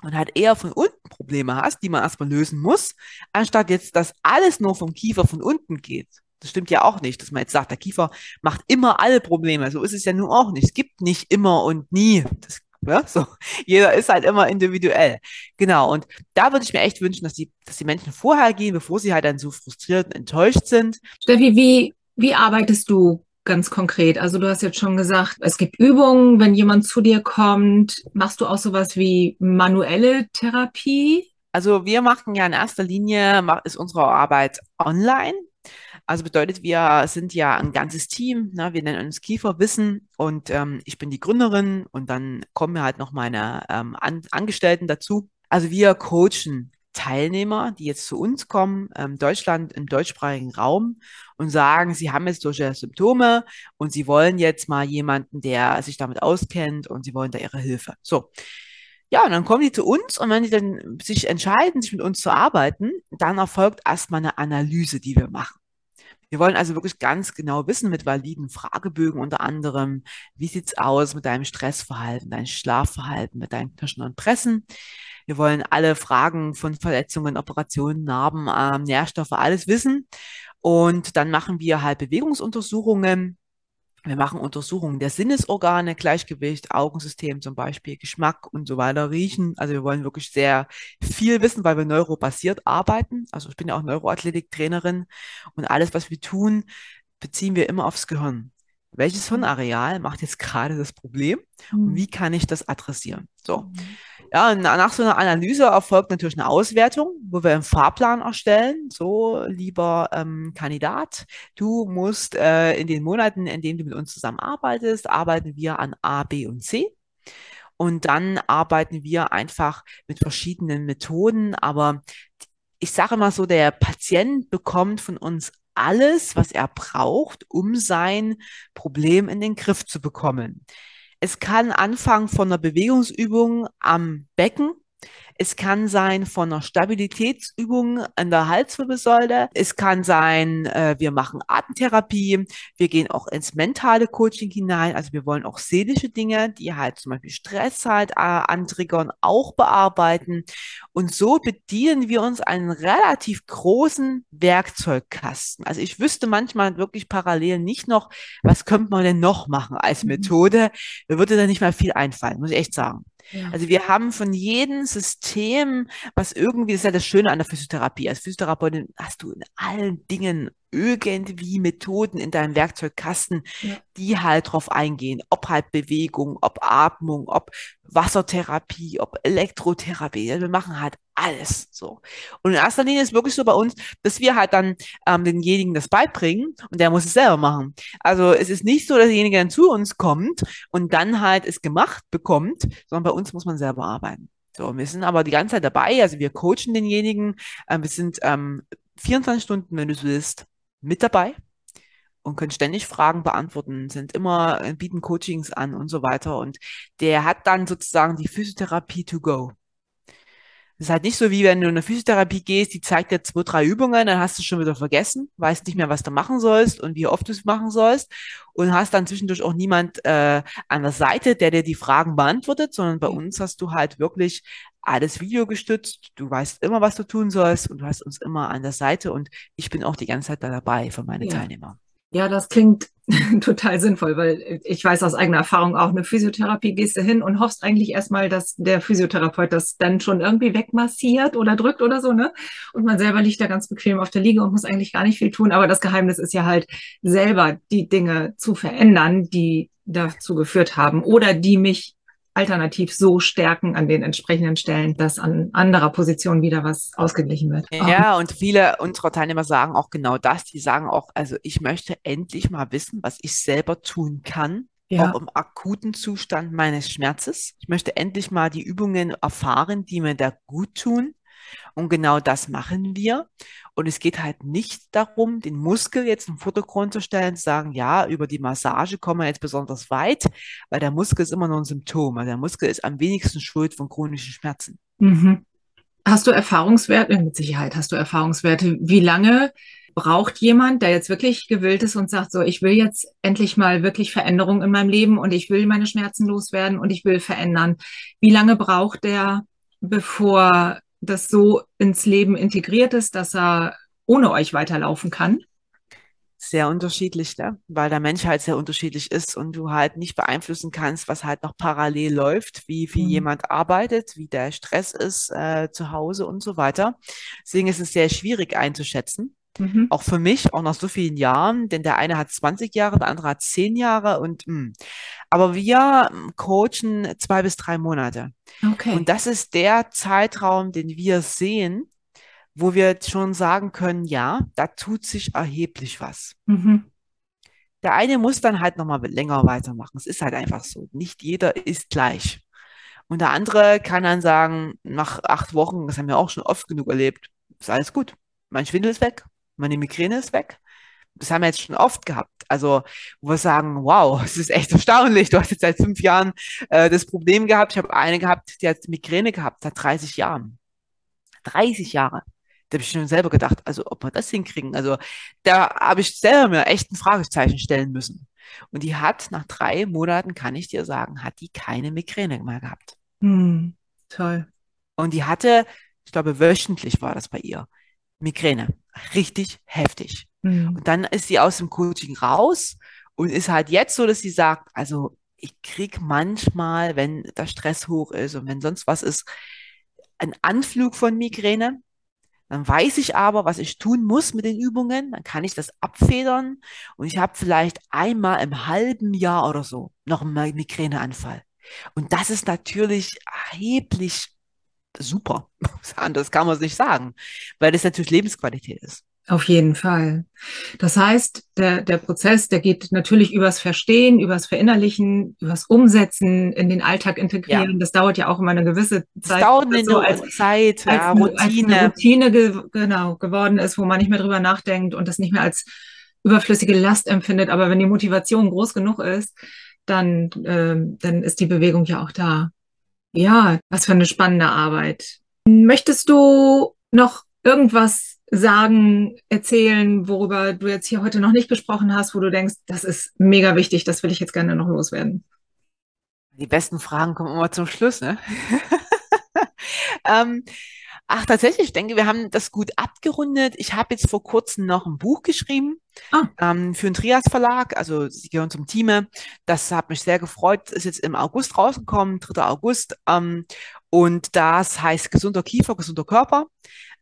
und halt eher von unten Probleme hast, die man erstmal lösen muss, anstatt jetzt, dass alles nur vom Kiefer von unten geht. Das stimmt ja auch nicht, dass man jetzt sagt, der Kiefer macht immer alle Probleme. So ist es ja nun auch nicht. Es gibt nicht immer und nie. Das, ja, so. Jeder ist halt immer individuell. Genau. Und da würde ich mir echt wünschen, dass die, dass die Menschen vorher gehen, bevor sie halt dann so frustriert und enttäuscht sind. Steffi, wie, wie arbeitest du ganz konkret? Also du hast jetzt schon gesagt, es gibt Übungen, wenn jemand zu dir kommt. Machst du auch sowas wie manuelle Therapie? Also wir machen ja in erster Linie, ist unsere Arbeit online. Also bedeutet, wir sind ja ein ganzes Team. Ne? Wir nennen uns Kieferwissen und ähm, ich bin die Gründerin und dann kommen mir halt noch meine ähm, An Angestellten dazu. Also wir coachen Teilnehmer, die jetzt zu uns kommen, ähm, Deutschland im deutschsprachigen Raum und sagen, sie haben jetzt solche Symptome und sie wollen jetzt mal jemanden, der sich damit auskennt und sie wollen da ihre Hilfe. So. Ja, und dann kommen die zu uns und wenn die dann sich entscheiden, sich mit uns zu arbeiten, dann erfolgt erstmal eine Analyse, die wir machen. Wir wollen also wirklich ganz genau wissen mit validen Fragebögen unter anderem, wie sieht's aus mit deinem Stressverhalten, deinem Schlafverhalten, mit deinen Knirschen und Pressen. Wir wollen alle Fragen von Verletzungen, Operationen, Narben, äh, Nährstoffe, alles wissen. Und dann machen wir halt Bewegungsuntersuchungen. Wir machen Untersuchungen der Sinnesorgane, Gleichgewicht, Augensystem zum Beispiel, Geschmack und so weiter, Riechen. Also wir wollen wirklich sehr viel wissen, weil wir neurobasiert arbeiten. Also ich bin ja auch Neuroathletiktrainerin und alles, was wir tun, beziehen wir immer aufs Gehirn. Welches Hirnareal macht jetzt gerade das Problem und mhm. wie kann ich das adressieren? So. Mhm. Ja, nach so einer Analyse erfolgt natürlich eine Auswertung, wo wir einen Fahrplan erstellen. So, lieber ähm, Kandidat, du musst äh, in den Monaten, in denen du mit uns zusammenarbeitest, arbeiten wir an A, B und C. Und dann arbeiten wir einfach mit verschiedenen Methoden, aber ich sage mal so, der Patient bekommt von uns alles, was er braucht, um sein Problem in den Griff zu bekommen. Es kann anfangen von einer Bewegungsübung am Becken es kann sein von einer Stabilitätsübung an der Halswirbelsäule. Es kann sein, äh, wir machen Atemtherapie. Wir gehen auch ins mentale Coaching hinein. Also wir wollen auch seelische Dinge, die halt zum Beispiel Stress halt äh, antriggern, auch bearbeiten. Und so bedienen wir uns einen relativ großen Werkzeugkasten. Also ich wüsste manchmal wirklich parallel nicht noch, was könnte man denn noch machen als mhm. Methode. Mir würde da nicht mal viel einfallen, muss ich echt sagen. Also wir haben von jedem System, was irgendwie, das ist ja das Schöne an der Physiotherapie. Als Physiotherapeutin hast du in allen Dingen irgendwie Methoden in deinem Werkzeugkasten, ja. die halt drauf eingehen. Ob halt Bewegung, ob Atmung, ob Wassertherapie, ob Elektrotherapie. Wir machen halt alles so. Und in erster Linie ist wirklich so bei uns, dass wir halt dann ähm, denjenigen das beibringen und der muss es selber machen. Also es ist nicht so, dass derjenige dann zu uns kommt und dann halt es gemacht bekommt, sondern bei uns muss man selber arbeiten. So, wir sind aber die ganze Zeit dabei, also wir coachen denjenigen, äh, wir sind ähm, 24 Stunden, wenn du es willst, mit dabei und können ständig Fragen beantworten, sind immer, äh, bieten Coachings an und so weiter. Und der hat dann sozusagen die Physiotherapie to go. Das ist halt nicht so, wie wenn du in eine Physiotherapie gehst, die zeigt dir zwei, drei Übungen, dann hast du schon wieder vergessen, weißt nicht mehr, was du machen sollst und wie oft du es machen sollst und hast dann zwischendurch auch niemand äh, an der Seite, der dir die Fragen beantwortet, sondern bei uns hast du halt wirklich alles Video gestützt. Du weißt immer, was du tun sollst und du hast uns immer an der Seite und ich bin auch die ganze Zeit da dabei für meine ja. Teilnehmer. Ja, das klingt total sinnvoll, weil ich weiß aus eigener Erfahrung auch, eine Physiotherapie gehst du hin und hoffst eigentlich erstmal, dass der Physiotherapeut das dann schon irgendwie wegmassiert oder drückt oder so, ne? Und man selber liegt da ganz bequem auf der Liege und muss eigentlich gar nicht viel tun. Aber das Geheimnis ist ja halt selber die Dinge zu verändern, die dazu geführt haben oder die mich alternativ so stärken an den entsprechenden Stellen, dass an anderer Position wieder was ausgeglichen wird. Ja, und viele unserer Teilnehmer sagen auch genau das. Die sagen auch, also ich möchte endlich mal wissen, was ich selber tun kann, ja. auch im akuten Zustand meines Schmerzes. Ich möchte endlich mal die Übungen erfahren, die mir da gut tun. Und genau das machen wir. Und es geht halt nicht darum, den Muskel jetzt im Vordergrund zu stellen, zu sagen, ja, über die Massage kommen wir jetzt besonders weit, weil der Muskel ist immer nur ein Symptom. Also der Muskel ist am wenigsten schuld von chronischen Schmerzen. Mhm. Hast du Erfahrungswerte? Mit Sicherheit hast du Erfahrungswerte. Wie lange braucht jemand, der jetzt wirklich gewillt ist und sagt, so, ich will jetzt endlich mal wirklich Veränderung in meinem Leben und ich will meine Schmerzen loswerden und ich will verändern. Wie lange braucht der, bevor das so ins Leben integriert ist, dass er ohne euch weiterlaufen kann? Sehr unterschiedlich, ne? weil der Mensch halt sehr unterschiedlich ist und du halt nicht beeinflussen kannst, was halt noch parallel läuft, wie viel mhm. jemand arbeitet, wie der Stress ist äh, zu Hause und so weiter. Deswegen ist es sehr schwierig einzuschätzen. Mhm. Auch für mich, auch nach so vielen Jahren, denn der eine hat 20 Jahre, der andere hat 10 Jahre und mh. Hm. aber wir hm, coachen zwei bis drei Monate. Okay. Und das ist der Zeitraum, den wir sehen, wo wir schon sagen können, ja, da tut sich erheblich was. Mhm. Der eine muss dann halt nochmal länger weitermachen. Es ist halt einfach so. Nicht jeder ist gleich. Und der andere kann dann sagen, nach acht Wochen, das haben wir auch schon oft genug erlebt, ist alles gut. Mein Schwindel ist weg, meine Migräne ist weg. Das haben wir jetzt schon oft gehabt. Also, wo wir sagen, wow, es ist echt erstaunlich. Du hast jetzt seit fünf Jahren äh, das Problem gehabt. Ich habe eine gehabt, die hat Migräne gehabt seit 30 Jahren. 30 Jahre. Da habe ich schon selber gedacht, also ob wir das hinkriegen. Also da habe ich selber mir echt ein Fragezeichen stellen müssen. Und die hat nach drei Monaten, kann ich dir sagen, hat die keine Migräne mehr gehabt. Hm, toll. Und die hatte, ich glaube, wöchentlich war das bei ihr, Migräne. Richtig heftig. Mhm. Und dann ist sie aus dem Coaching raus und ist halt jetzt so, dass sie sagt, also ich krieg manchmal, wenn der Stress hoch ist und wenn sonst was ist, einen Anflug von Migräne. Dann weiß ich aber, was ich tun muss mit den Übungen. Dann kann ich das abfedern und ich habe vielleicht einmal im halben Jahr oder so noch einen Migräneanfall. Und das ist natürlich erheblich super. Anders kann man es nicht sagen, weil das natürlich Lebensqualität ist. Auf jeden Fall. Das heißt, der, der Prozess, der geht natürlich übers Verstehen, übers Verinnerlichen, übers Umsetzen, in den Alltag integrieren. Ja. Das dauert ja auch immer eine gewisse Zeit. Das dauert eine so als, Zeit, als, ja, Routine. Als eine Routine ge genau, geworden ist, wo man nicht mehr drüber nachdenkt und das nicht mehr als überflüssige Last empfindet. Aber wenn die Motivation groß genug ist, dann, äh, dann ist die Bewegung ja auch da. Ja, was für eine spannende Arbeit. Möchtest du noch irgendwas sagen, erzählen, worüber du jetzt hier heute noch nicht gesprochen hast, wo du denkst, das ist mega wichtig, das will ich jetzt gerne noch loswerden? Die besten Fragen kommen immer zum Schluss, ne? ähm, ach, tatsächlich, ich denke, wir haben das gut abgerundet. Ich habe jetzt vor kurzem noch ein Buch geschrieben ah. ähm, für den Trias Verlag. Also sie gehören zum Team. Das hat mich sehr gefreut. Ist jetzt im August rausgekommen, 3. August. Ähm, und das heißt gesunder Kiefer, gesunder Körper.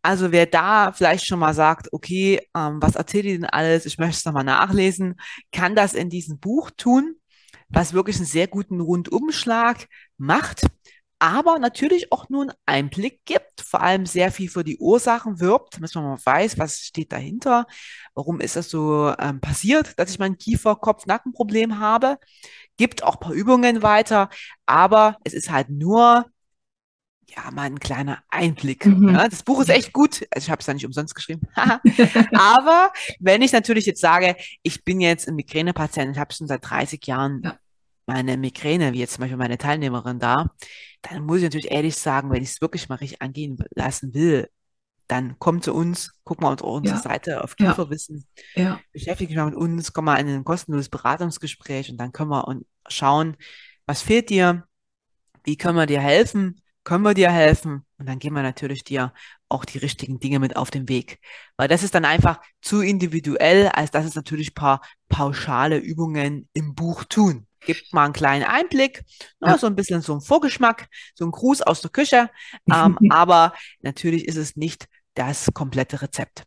Also wer da vielleicht schon mal sagt, okay, ähm, was erzählt ihr denn alles? Ich möchte es nochmal nachlesen, kann das in diesem Buch tun, was wirklich einen sehr guten Rundumschlag macht, aber natürlich auch nur einen Einblick gibt, vor allem sehr viel für die Ursachen wirbt, damit man mal weiß, was steht dahinter, warum ist das so ähm, passiert, dass ich mein Kiefer-Kopf-Nackenproblem habe, gibt auch paar Übungen weiter, aber es ist halt nur ja, mal ein kleiner Einblick. Mhm. Ja, das Buch ist echt gut. Also ich habe es ja nicht umsonst geschrieben. Aber wenn ich natürlich jetzt sage, ich bin jetzt ein Migränepatient, ich habe schon seit 30 Jahren ja. Meine Migräne, wie jetzt zum Beispiel meine Teilnehmerin da, dann muss ich natürlich ehrlich sagen, wenn ich es wirklich mal richtig angehen lassen will, dann kommt zu uns, guck mal auf unsere ja. Seite auf Kieferwissen, ja. beschäftige mich mal mit uns, komm mal in ein kostenloses Beratungsgespräch und dann können wir und schauen, was fehlt dir, wie können wir dir helfen, können wir dir helfen? Und dann geben wir natürlich dir auch die richtigen Dinge mit auf den Weg. Weil das ist dann einfach zu individuell, als dass es natürlich paar pauschale Übungen im Buch tun. Gibt mal einen kleinen Einblick, ja. so ein bisschen so ein Vorgeschmack, so ein Gruß aus der Küche. Ähm, aber natürlich ist es nicht das komplette Rezept.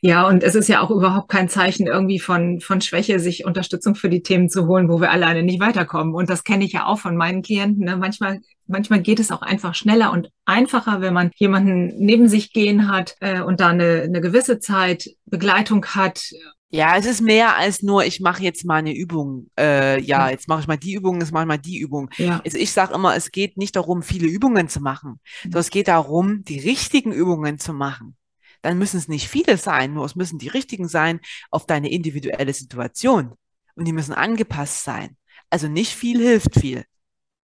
Ja, und es ist ja auch überhaupt kein Zeichen irgendwie von, von Schwäche, sich Unterstützung für die Themen zu holen, wo wir alleine nicht weiterkommen. Und das kenne ich ja auch von meinen Klienten. Ne? Manchmal, manchmal geht es auch einfach schneller und einfacher, wenn man jemanden neben sich gehen hat äh, und da eine, eine gewisse Zeit Begleitung hat. Ja, es ist mehr als nur, ich mache jetzt mal eine Übung. Äh, ja, jetzt mache ich mal die Übung, jetzt mache ich mal die Übung. Ja. Also ich sage immer, es geht nicht darum, viele Übungen zu machen, mhm. sondern es geht darum, die richtigen Übungen zu machen dann müssen es nicht viele sein, nur es müssen die richtigen sein auf deine individuelle Situation. Und die müssen angepasst sein. Also nicht viel hilft viel.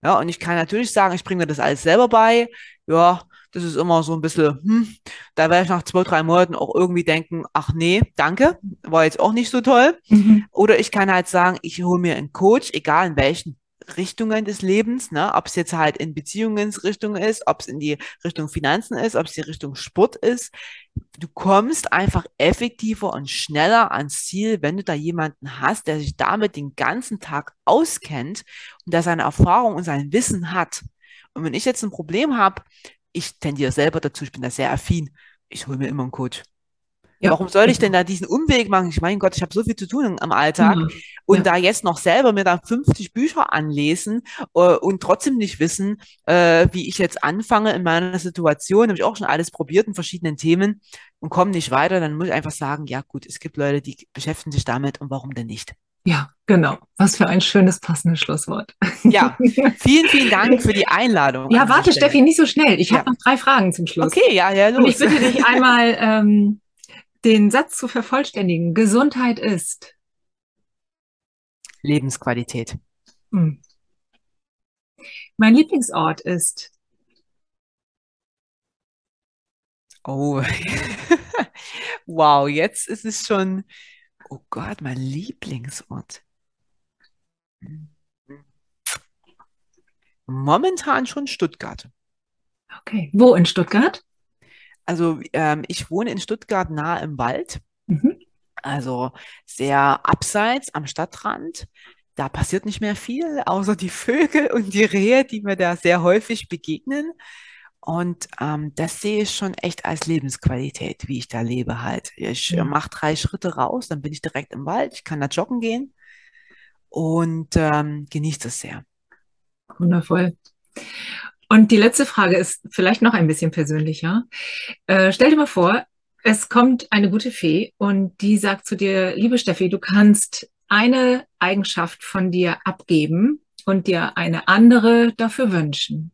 Ja, und ich kann natürlich sagen, ich bringe mir das alles selber bei. Ja, das ist immer so ein bisschen, hm, da werde ich nach zwei, drei Monaten auch irgendwie denken, ach nee, danke, war jetzt auch nicht so toll. Mhm. Oder ich kann halt sagen, ich hole mir einen Coach, egal in welchen Richtungen des Lebens, ne? ob es jetzt halt in Beziehungsrichtung ist, ob es in die Richtung Finanzen ist, ob es die Richtung Sport ist. Du kommst einfach effektiver und schneller ans Ziel, wenn du da jemanden hast, der sich damit den ganzen Tag auskennt und der seine Erfahrung und sein Wissen hat. Und wenn ich jetzt ein Problem habe, ich tendiere selber dazu, ich bin da sehr affin, ich hole mir immer einen Coach. Ja. Warum soll ich denn da diesen Umweg machen? Ich meine Gott, ich habe so viel zu tun am Alltag mhm. und ja. da jetzt noch selber mir da 50 Bücher anlesen äh, und trotzdem nicht wissen, äh, wie ich jetzt anfange in meiner Situation. Habe ich auch schon alles probiert in verschiedenen Themen und komme nicht weiter. Dann muss ich einfach sagen, ja gut, es gibt Leute, die beschäftigen sich damit und warum denn nicht? Ja, genau. Was für ein schönes, passendes Schlusswort. Ja, vielen, vielen Dank für die Einladung. Ja, warte, Steffi, nicht so schnell. Ich ja. habe noch drei Fragen zum Schluss. Okay, ja, ja, los. Und ich bitte dich einmal ähm, den Satz zu vervollständigen. Gesundheit ist Lebensqualität. Hm. Mein Lieblingsort ist. Oh, wow, jetzt ist es schon. Oh Gott, mein Lieblingsort. Momentan schon Stuttgart. Okay, wo in Stuttgart? Also ähm, ich wohne in Stuttgart nahe im Wald, mhm. also sehr abseits am Stadtrand. Da passiert nicht mehr viel, außer die Vögel und die Rehe, die mir da sehr häufig begegnen. Und ähm, das sehe ich schon echt als Lebensqualität, wie ich da lebe halt. Ich ja. mache drei Schritte raus, dann bin ich direkt im Wald, ich kann da joggen gehen und ähm, genieße es sehr. Wundervoll. Und die letzte Frage ist vielleicht noch ein bisschen persönlicher. Äh, stell dir mal vor, es kommt eine gute Fee und die sagt zu dir, liebe Steffi, du kannst eine Eigenschaft von dir abgeben und dir eine andere dafür wünschen.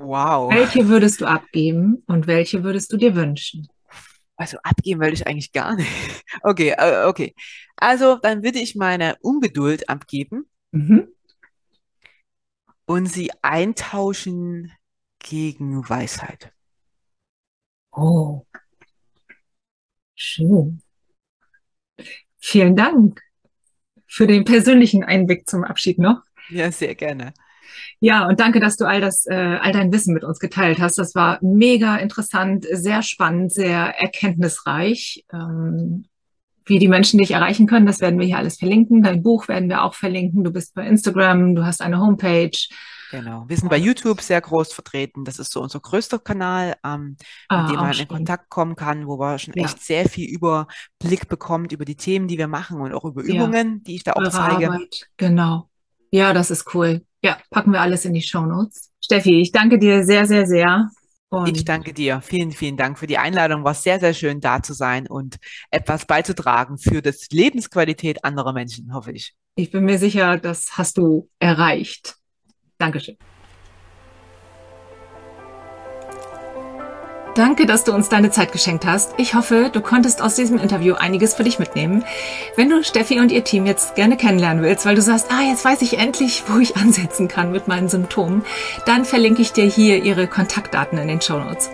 Wow. Welche würdest du abgeben und welche würdest du dir wünschen? Also abgeben will ich eigentlich gar nicht. Okay, äh, okay. Also dann würde ich meine Ungeduld abgeben Mhm. und sie eintauschen gegen Weisheit. Oh, schön. Vielen Dank für den persönlichen Einblick zum Abschied noch. Ja, sehr gerne. Ja, und danke, dass du all das, äh, all dein Wissen mit uns geteilt hast. Das war mega interessant, sehr spannend, sehr erkenntnisreich. Ähm, wie die Menschen dich erreichen können, das werden wir hier alles verlinken. Dein Buch werden wir auch verlinken. Du bist bei Instagram, du hast eine Homepage. Genau. Wir sind bei YouTube sehr groß vertreten. Das ist so unser größter Kanal, ähm, mit Ah, dem auch man in. Kontakt kommen kann, wo man schon Ja, echt sehr viel Überblick bekommt über die Themen, die wir machen und auch über ja, Übungen, die ich da auch eure zeige. Arbeit. Genau. Ja, das ist cool. Ja, packen wir alles in die Shownotes. Steffi, ich danke dir sehr, sehr, sehr. Ich Und danke dir. Vielen, vielen Dank für die Einladung. War sehr, sehr schön, da zu sein und etwas beizutragen für das Lebensqualität anderer Menschen, hoffe ich. ich bin mir sicher, das hast du erreicht. Dankeschön. Danke, dass du uns deine Zeit geschenkt hast. Ich hoffe, du konntest aus diesem Interview einiges für dich mitnehmen. Wenn du Steffi und ihr Team jetzt gerne kennenlernen willst, weil du sagst, ah, jetzt weiß ich endlich, wo ich ansetzen kann mit meinen Symptomen, dann verlinke ich dir hier ihre Kontaktdaten in den Show Notes.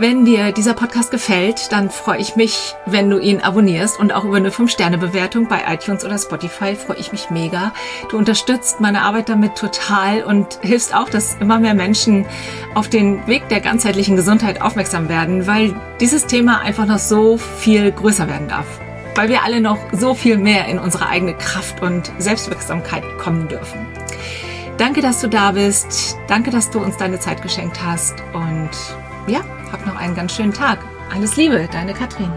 Wenn dir dieser Podcast gefällt, dann freue ich mich, wenn du ihn abonnierst und auch über eine 5-Sterne-Bewertung bei iTunes oder Spotify freue ich mich mega. Du unterstützt meine Arbeit damit total und hilfst auch, dass immer mehr Menschen auf den Weg der ganzheitlichen Gesundheit aufmerksam werden, weil dieses Thema einfach noch so viel größer werden darf. Weil wir alle noch so viel mehr in unsere eigene Kraft und Selbstwirksamkeit kommen dürfen. Danke, dass du da bist. Danke, dass du uns deine Zeit geschenkt hast. Und ja, hab noch einen ganz schönen Tag. Alles Liebe, deine Katrin.